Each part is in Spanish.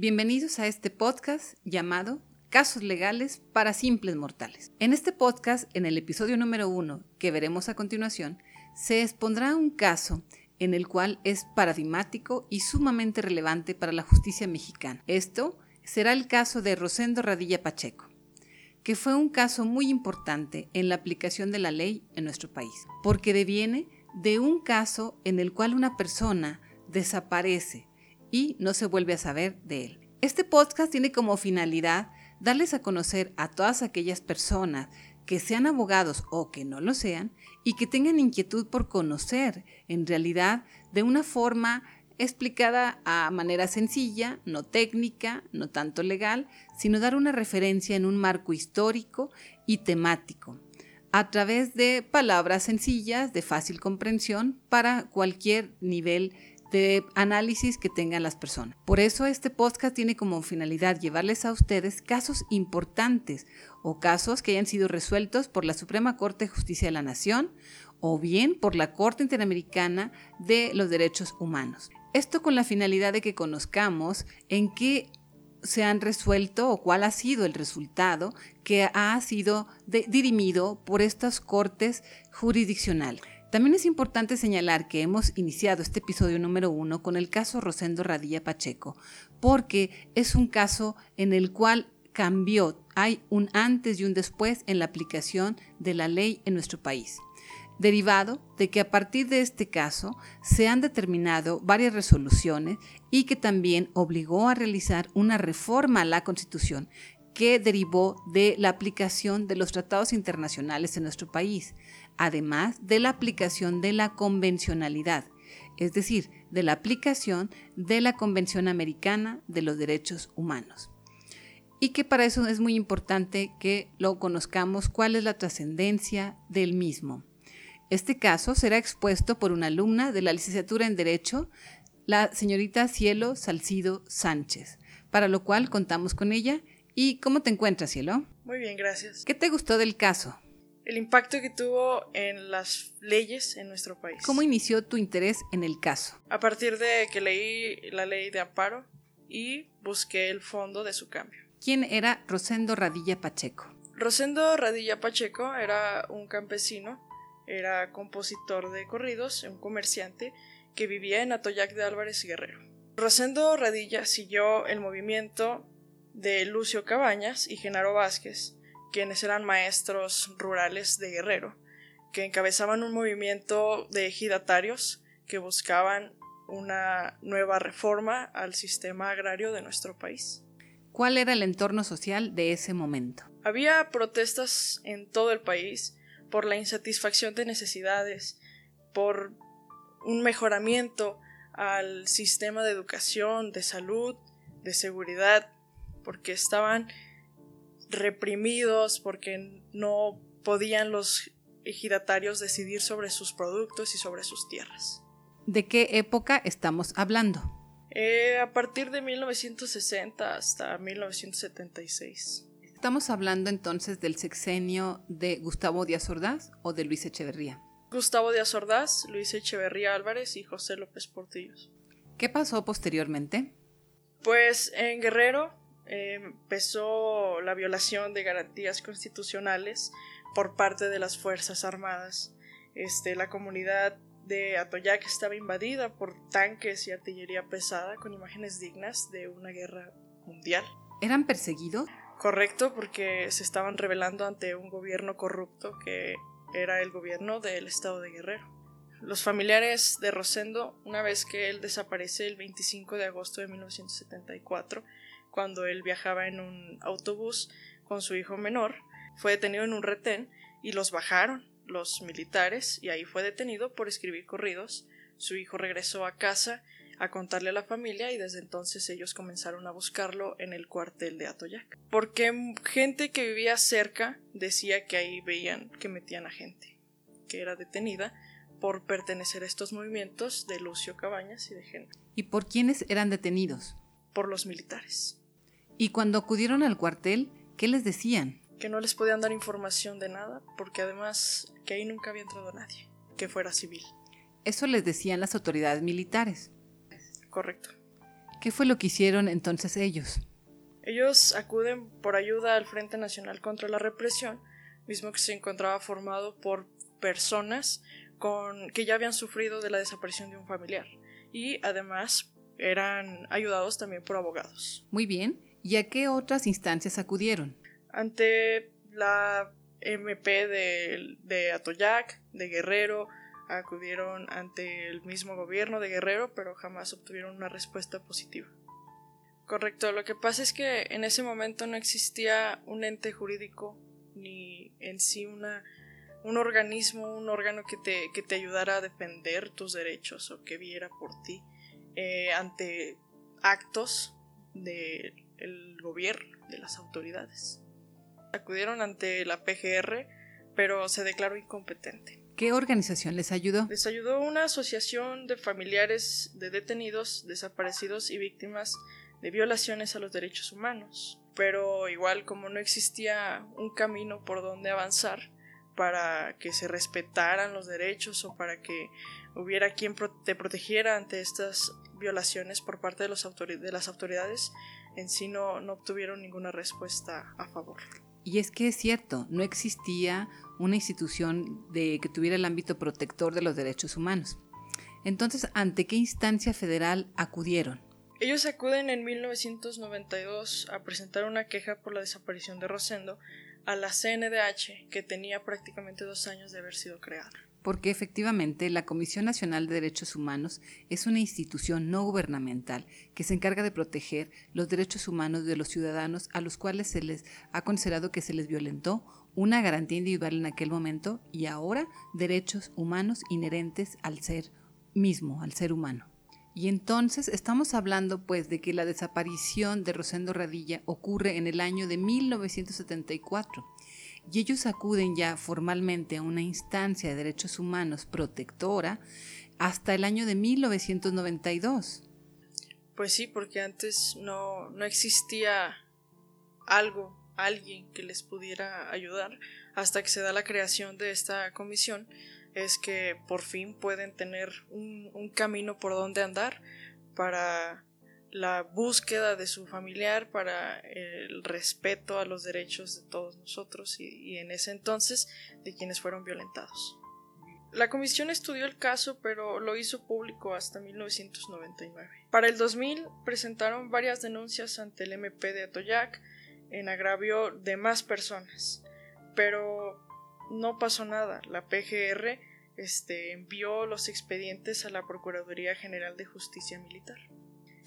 Bienvenidos a este podcast llamado Casos legales para simples mortales. En este podcast, en el episodio número uno que veremos a continuación, se expondrá un caso en el cual es paradigmático y sumamente relevante para la justicia mexicana. Esto será el caso de Rosendo Radilla Pacheco, que fue un caso muy importante en la aplicación de la ley en nuestro país, porque deviene de un caso en el cual una persona desaparece y no se vuelve a saber de él. Este podcast tiene como finalidad darles a conocer a todas aquellas personas que sean abogados o que no lo sean y que tengan inquietud por conocer en realidad de una forma explicada a manera sencilla, no técnica, no tanto legal, sino dar una referencia en un marco histórico y temático, a través de palabras sencillas, de fácil comprensión para cualquier nivel de análisis que tengan las personas. Por eso este podcast tiene como finalidad llevarles a ustedes casos importantes o casos que hayan sido resueltos por la Suprema Corte de Justicia de la Nación o bien por la Corte Interamericana de los Derechos Humanos. Esto con la finalidad de que conozcamos en qué se han resuelto o cuál ha sido el resultado que ha sido dirimido por estas cortes jurisdiccionales. También es importante señalar que hemos iniciado este episodio número uno con el caso Rosendo Radilla Pacheco, porque es un caso en el cual cambió, hay un antes y un después en la aplicación de la ley en nuestro país derivado de que a partir de este caso se han determinado varias resoluciones y que también obligó a realizar una reforma a la Constitución que derivó de la aplicación de los tratados internacionales en nuestro país, además de la aplicación de la convencionalidad, es decir, de la aplicación de la Convención Americana de los Derechos Humanos. Y que para eso es muy importante que lo conozcamos cuál es la trascendencia del mismo. Este caso será expuesto por una alumna de la licenciatura en Derecho, la señorita Cielo Salcido Sánchez, para lo cual contamos con ella. ¿Y cómo te encuentras, Cielo? Muy bien, gracias. ¿Qué te gustó del caso? el impacto que tuvo en las leyes en nuestro país. ¿Cómo inició tu interés en el caso? A partir de que leí la ley de amparo y busqué el fondo de su cambio. ¿Quién era Rosendo Radilla Pacheco? Rosendo Radilla Pacheco era un campesino, era compositor de corridos, un comerciante que vivía en Atoyac de Álvarez Guerrero. Rosendo Radilla siguió el movimiento de Lucio Cabañas y Genaro Vázquez, quienes eran maestros rurales de Guerrero, que encabezaban un movimiento de ejidatarios que buscaban una nueva reforma al sistema agrario de nuestro país. ¿Cuál era el entorno social de ese momento? Había protestas en todo el país por la insatisfacción de necesidades, por un mejoramiento al sistema de educación, de salud, de seguridad, porque estaban reprimidos porque no podían los ejidatarios decidir sobre sus productos y sobre sus tierras. ¿De qué época estamos hablando? Eh, a partir de 1960 hasta 1976. ¿Estamos hablando entonces del sexenio de Gustavo Díaz Ordaz o de Luis Echeverría? Gustavo Díaz Ordaz, Luis Echeverría Álvarez y José López Portillos. ¿Qué pasó posteriormente? Pues en Guerrero empezó la violación de garantías constitucionales por parte de las Fuerzas Armadas. Este, la comunidad de Atoyac estaba invadida por tanques y artillería pesada con imágenes dignas de una guerra mundial. ¿Eran perseguidos? Correcto, porque se estaban rebelando ante un gobierno corrupto que era el gobierno del estado de Guerrero. Los familiares de Rosendo, una vez que él desaparece el 25 de agosto de 1974, cuando él viajaba en un autobús con su hijo menor, fue detenido en un retén y los bajaron los militares y ahí fue detenido por escribir corridos. Su hijo regresó a casa a contarle a la familia y desde entonces ellos comenzaron a buscarlo en el cuartel de Atoyac. Porque gente que vivía cerca decía que ahí veían que metían a gente, que era detenida por pertenecer a estos movimientos de Lucio Cabañas y de gente. ¿Y por quiénes eran detenidos? Por los militares. Y cuando acudieron al cuartel, ¿qué les decían? Que no les podían dar información de nada, porque además que ahí nunca había entrado nadie, que fuera civil. Eso les decían las autoridades militares. Correcto. ¿Qué fue lo que hicieron entonces ellos? Ellos acuden por ayuda al Frente Nacional contra la Represión, mismo que se encontraba formado por personas con, que ya habían sufrido de la desaparición de un familiar y además eran ayudados también por abogados. Muy bien. ¿Y a qué otras instancias acudieron? Ante la MP de, de Atoyac, de Guerrero, acudieron ante el mismo gobierno de Guerrero, pero jamás obtuvieron una respuesta positiva. Correcto, lo que pasa es que en ese momento no existía un ente jurídico ni en sí una, un organismo, un órgano que te, que te ayudara a defender tus derechos o que viera por ti eh, ante actos del gobierno, de las autoridades. Acudieron ante la PGR, pero se declaró incompetente. ¿Qué organización les ayudó? Les ayudó una asociación de familiares de detenidos, desaparecidos y víctimas de violaciones a los derechos humanos. Pero igual como no existía un camino por donde avanzar para que se respetaran los derechos o para que hubiera quien te protegiera ante estas violaciones por parte de, los de las autoridades, en sí no, no obtuvieron ninguna respuesta a favor. Y es que es cierto, no existía una institución de, que tuviera el ámbito protector de los derechos humanos. Entonces, ¿ante qué instancia federal acudieron? Ellos acuden en 1992 a presentar una queja por la desaparición de Rosendo a la CNDH, que tenía prácticamente dos años de haber sido creada. Porque efectivamente la Comisión Nacional de Derechos Humanos es una institución no gubernamental que se encarga de proteger los derechos humanos de los ciudadanos a los cuales se les ha considerado que se les violentó una garantía individual en aquel momento y ahora derechos humanos inherentes al ser mismo, al ser humano. Y entonces estamos hablando pues de que la desaparición de Rosendo Radilla ocurre en el año de 1974 y ellos acuden ya formalmente a una instancia de derechos humanos protectora hasta el año de 1992. Pues sí, porque antes no, no existía algo, alguien que les pudiera ayudar hasta que se da la creación de esta comisión es que por fin pueden tener un, camino por donde andar para la búsqueda de su familiar, para el respeto a los derechos de todos nosotros y, en ese entonces de quienes fueron violentados. La comisión estudió el caso, pero lo hizo público hasta 1999. Para el 2000 presentaron varias denuncias ante el MP de Atoyac en agravio de más personas, pero no pasó nada. La PGR este, envió los expedientes a la Procuraduría General de Justicia Militar.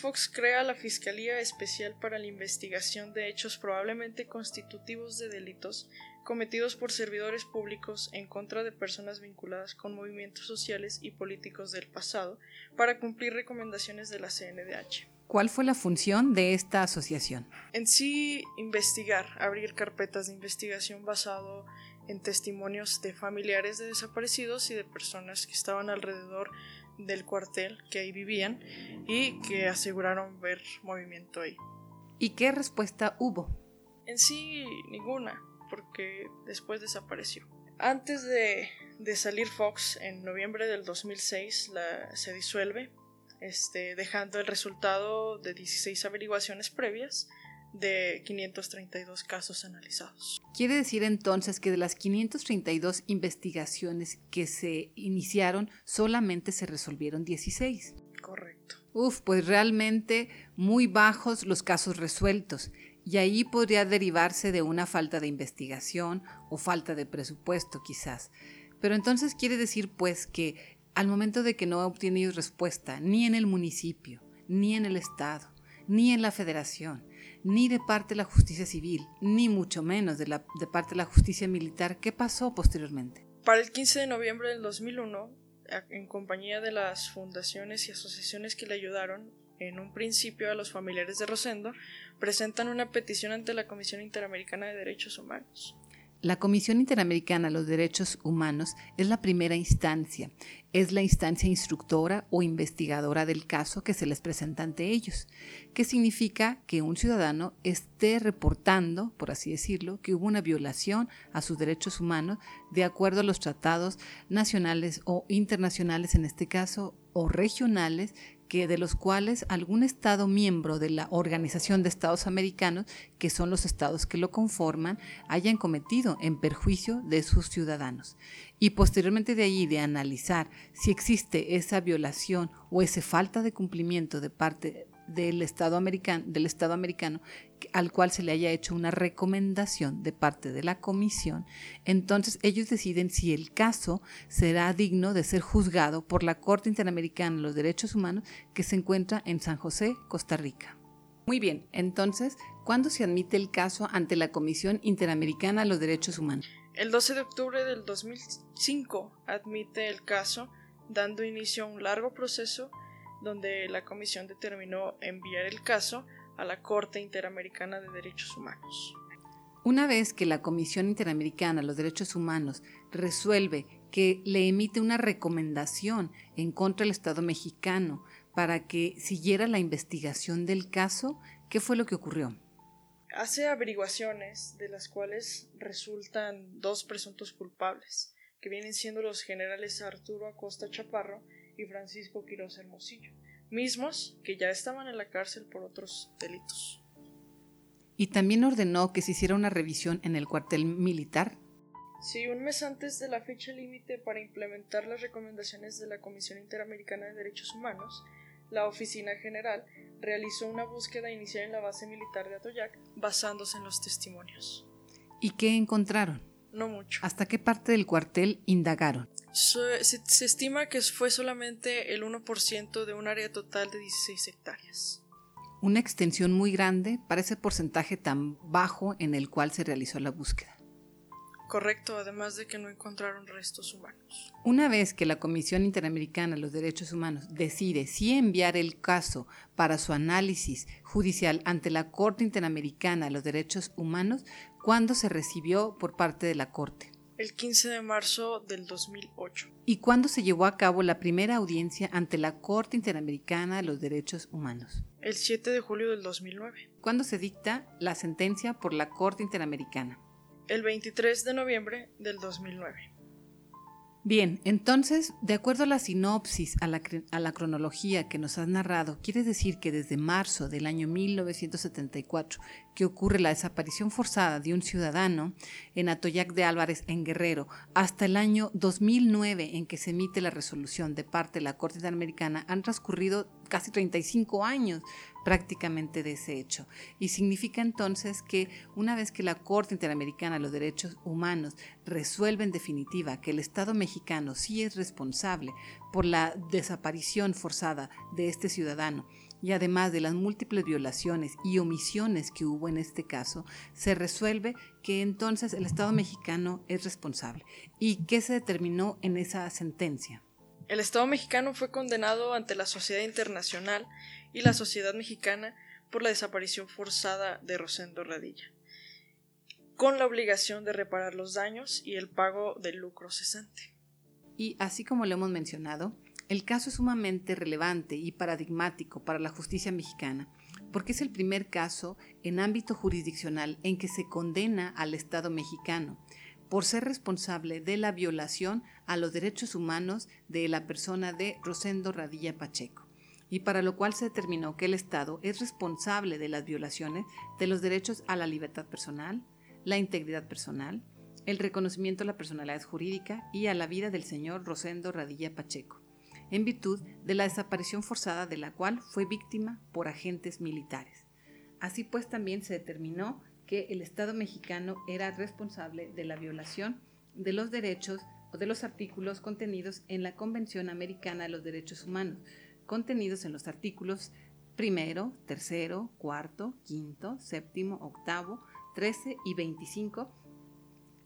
Fox crea la Fiscalía Especial para la Investigación de Hechos probablemente constitutivos de delitos cometidos por servidores públicos en contra de personas vinculadas con movimientos sociales y políticos del pasado para cumplir recomendaciones de la CNDH. ¿Cuál fue la función de esta asociación? En sí, investigar, abrir carpetas de investigación basado en testimonios de familiares de desaparecidos y de personas que estaban alrededor del cuartel que ahí vivían y que aseguraron ver movimiento ahí. ¿Y qué respuesta hubo? En sí, ninguna, porque después desapareció. Antes de, salir Fox, en noviembre del 2006, la, se disuelve, este, dejando el resultado de 16 averiguaciones previas de 532 casos analizados. Quiere decir entonces que de las 532 investigaciones que se iniciaron, solamente se resolvieron 16. Correcto. Uf, pues realmente muy bajos los casos resueltos. Y ahí podría derivarse de una falta de investigación o falta de presupuesto quizás. Pero entonces quiere decir pues que al momento de que no obtiene respuesta ni en el municipio, ni en el Estado, ni en la federación, ni de parte de la justicia civil, ni mucho menos de, la, de parte de la justicia militar. ¿Qué pasó posteriormente? Para el 15 de noviembre del 2001, en compañía de las fundaciones y asociaciones que le ayudaron, en un principio a los familiares de Rosendo, presentan una petición ante la Comisión Interamericana de Derechos Humanos. La Comisión Interamericana de los Derechos Humanos es la primera instancia, es la instancia instructora o investigadora del caso que se les presenta ante ellos, que significa que un ciudadano esté reportando, por así decirlo, que hubo una violación a sus derechos humanos de acuerdo a los tratados nacionales o internacionales en este caso, o regionales que de los cuales algún Estado miembro de la Organización de Estados Americanos, que son los estados que lo conforman, hayan cometido en perjuicio de sus ciudadanos. Y posteriormente de allí de analizar si existe esa violación o esa falta de cumplimiento de parte del Estado americano, del Estado americano al cual se le haya hecho una recomendación de parte de la comisión, entonces ellos deciden si el caso será digno de ser juzgado por la Corte Interamericana de los Derechos Humanos que se encuentra en San José, Costa Rica. Muy bien, entonces, ¿cuándo se admite el caso ante la Comisión Interamericana de los Derechos Humanos? El 12 de octubre del 2005 admite el caso, dando inicio a un largo proceso donde la comisión determinó enviar el caso a la Corte Interamericana de Derechos Humanos. Una vez que la Comisión Interamericana de los Derechos Humanos resuelve que le emite una recomendación en contra del Estado mexicano para que siguiera la investigación del caso, ¿qué fue lo que ocurrió? Hace averiguaciones de las cuales resultan dos presuntos culpables, que vienen siendo los generales Arturo Acosta Chaparro y Francisco Quiroz Hermosillo mismos que ya estaban en la cárcel por otros delitos. Y también ordenó que se hiciera una revisión en el cuartel militar. Sí, un mes antes de la fecha límite para implementar las recomendaciones de la Comisión Interamericana de Derechos Humanos, la Oficina General realizó una búsqueda inicial en la base militar de Atoyac basándose en los testimonios. ¿Y qué encontraron? No mucho. ¿Hasta qué parte del cuartel indagaron? Se, estima que fue solamente el 1% de un área total de 16 hectáreas. Una extensión muy grande para ese porcentaje tan bajo en el cual se realizó la búsqueda. Correcto, además de que no encontraron restos humanos. Una vez que la Comisión Interamericana de los Derechos Humanos decide si enviar el caso para su análisis judicial ante la Corte Interamericana de los Derechos Humanos, ¿cuándo se recibió por parte de la Corte? el 15 de marzo del 2008. ¿Y cuándo se llevó a cabo la primera audiencia ante la Corte Interamericana de los Derechos Humanos? El 7 de julio del 2009. ¿Cuándo se dicta la sentencia por la Corte Interamericana? El 23 de noviembre del 2009. Bien, entonces, de acuerdo a la sinopsis, a la, a la, cronología que nos has narrado, quiere decir que desde marzo del año 1974, que ocurre la desaparición forzada de un ciudadano en Atoyac de Álvarez, en Guerrero, hasta el año 2009, en que se emite la resolución de parte de la Corte Interamericana, han transcurrido casi 35 años prácticamente de ese hecho. Y significa entonces que una vez que la Corte Interamericana de los Derechos Humanos resuelve en definitiva que el Estado mexicano sí es responsable por la desaparición forzada de este ciudadano, y además de las múltiples violaciones y omisiones que hubo en este caso, se resuelve que entonces el Estado mexicano es responsable. ¿Y qué se determinó en esa sentencia? El Estado mexicano fue condenado ante la sociedad internacional y la sociedad mexicana por la desaparición forzada de Rosendo Radilla, con la obligación de reparar los daños y el pago del lucro cesante. Y así como lo hemos mencionado, el caso es sumamente relevante y paradigmático para la justicia mexicana, porque es el primer caso en ámbito jurisdiccional en que se condena al Estado mexicano por ser responsable de la violación a los derechos humanos de la persona de Rosendo Radilla Pacheco, y para lo cual se determinó que el Estado es responsable de las violaciones de los derechos a la libertad personal, la integridad personal, el reconocimiento de la personalidad jurídica y a la vida del señor Rosendo Radilla Pacheco, en virtud de la desaparición forzada de la cual fue víctima por agentes militares. Así pues también se determinó que el Estado mexicano era responsable de la violación de los derechos o de los artículos contenidos en la Convención Americana de los Derechos Humanos, contenidos en los artículos primero, tercero, cuarto, quinto, séptimo, octavo, trece y veinticinco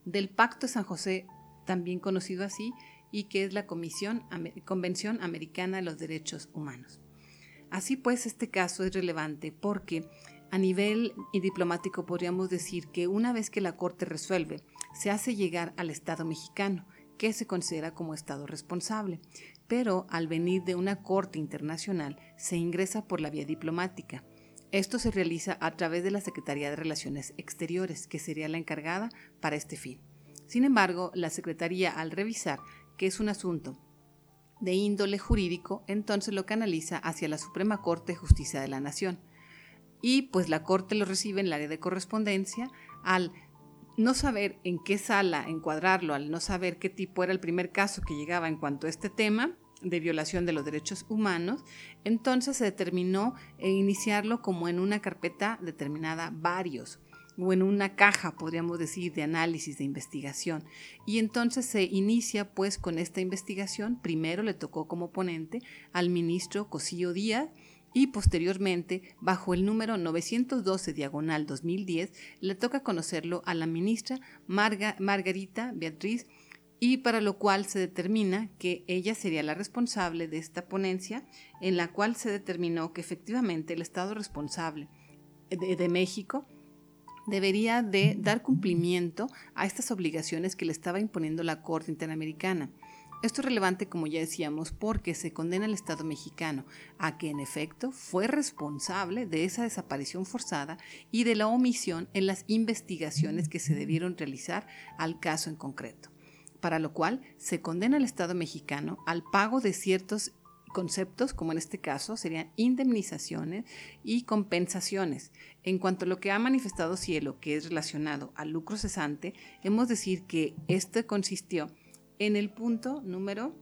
del Pacto de San José, también conocido así, y que es la Comisión, Convención Americana de los Derechos Humanos. Así pues, este caso es relevante porque a nivel diplomático podríamos decir que una vez que la Corte resuelve, se hace llegar al Estado mexicano, que se considera como Estado responsable, pero al venir de una Corte internacional se ingresa por la vía diplomática. Esto se realiza a través de la Secretaría de Relaciones Exteriores, que sería la encargada para este fin. Sin embargo, la Secretaría, al revisar que es un asunto de índole jurídico, entonces lo canaliza hacia la Suprema Corte de Justicia de la Nación. Y pues la Corte lo recibe en el área de correspondencia al no saber en qué sala encuadrarlo, al no saber qué tipo era el primer caso que llegaba en cuanto a este tema de violación de los derechos humanos, entonces se determinó eh, iniciarlo como en una carpeta determinada varios o en una caja, podríamos decir, de análisis, de investigación. Y entonces se inicia pues con esta investigación. Primero le tocó como ponente al ministro Cosío Díaz y posteriormente, bajo el número 912 diagonal 2010, le toca conocerlo a la ministra Margarita Beatriz y para lo cual se determina que ella sería la responsable de esta ponencia, en la cual se determinó que efectivamente el Estado responsable de México debería de dar cumplimiento a estas obligaciones que le estaba imponiendo la Corte Interamericana. Esto es relevante, como ya decíamos, porque se condena al Estado mexicano a que en efecto fue responsable de esa desaparición forzada y de la omisión en las investigaciones que se debieron realizar al caso en concreto, para lo cual se condena al Estado mexicano al pago de ciertos conceptos, como en este caso, serían indemnizaciones y compensaciones. En cuanto a lo que ha manifestado Cielo, que es relacionado al lucro cesante, hemos de decir que este consistió en el punto número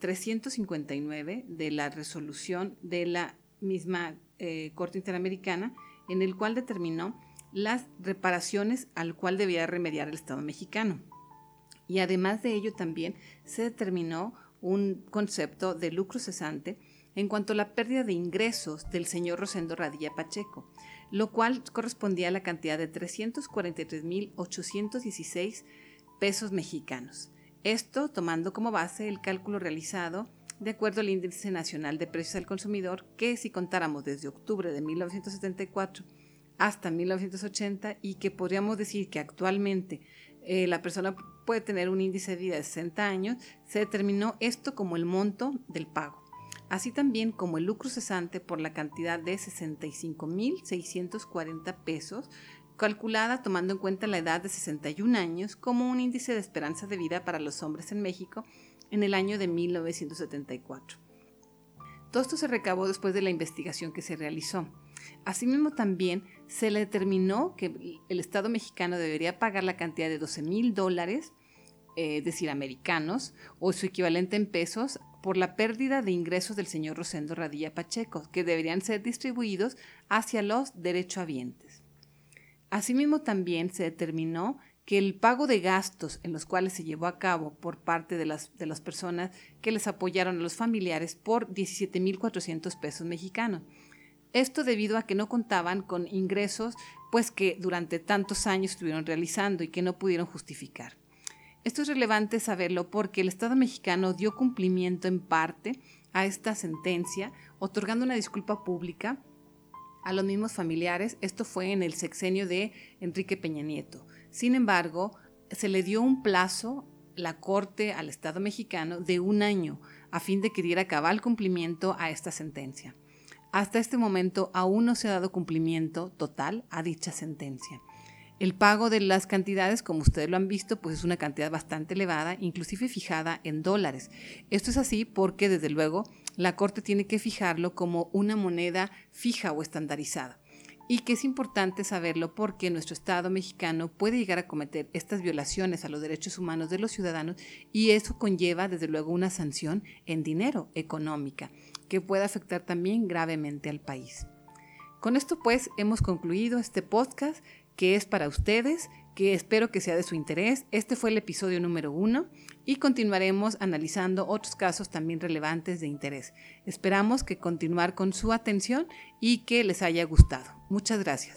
359 de la resolución de la misma eh, Corte Interamericana, en el cual determinó las reparaciones al cual debía remediar el Estado mexicano. Y además de ello también se determinó un concepto de lucro cesante en cuanto a la pérdida de ingresos del señor Rosendo Radilla Pacheco, lo cual correspondía a la cantidad de 343.816 pesos mexicanos. Esto tomando como base el cálculo realizado de acuerdo al Índice Nacional de Precios al Consumidor, que si contáramos desde octubre de 1974 hasta 1980 y que podríamos decir que actualmente eh, la persona puede tener un índice de vida de 60 años, se determinó esto como el monto del pago, así también como el lucro cesante por la cantidad de 65.640 pesos, calculada tomando en cuenta la edad de 61 años como un índice de esperanza de vida para los hombres en México en el año de 1974. Todo esto se recabó después de la investigación que se realizó. Asimismo, también se le determinó que el Estado mexicano debería pagar la cantidad de 12 mil dólares, eh, es decir, americanos, o su equivalente en pesos, por la pérdida de ingresos del señor Rosendo Radilla Pacheco, que deberían ser distribuidos hacia los derechohabientes. Asimismo, también se determinó que el pago de gastos en los cuales se llevó a cabo por parte de las, de las personas que les apoyaron a los familiares por 17.400 pesos mexicanos esto debido a que no contaban con ingresos pues que durante tantos años estuvieron realizando y que no pudieron justificar. Esto es relevante saberlo porque el Estado mexicano dio cumplimiento en parte a esta sentencia, otorgando una disculpa pública a los mismos familiares. Esto fue en el sexenio de Enrique Peña Nieto. Sin embargo, se le dio un plazo la Corte al Estado mexicano de un año a fin de que diera cabal cumplimiento a esta sentencia. Hasta este momento aún no se ha dado cumplimiento total a dicha sentencia. El pago de las cantidades, como ustedes lo han visto, pues es una cantidad bastante elevada, inclusive fijada en dólares. Esto es así porque, desde luego, la Corte tiene que fijarlo como una moneda fija o estandarizada. Y que es importante saberlo porque nuestro Estado mexicano puede llegar a cometer estas violaciones a los derechos humanos de los ciudadanos y eso conlleva, desde luego, una sanción en dinero económica que pueda afectar también gravemente al país. Con esto pues hemos concluido este podcast que es para ustedes, que espero que sea de su interés. Este fue el episodio número uno y continuaremos analizando otros casos también relevantes de interés. Esperamos que continuar con su atención y que les haya gustado. Muchas gracias.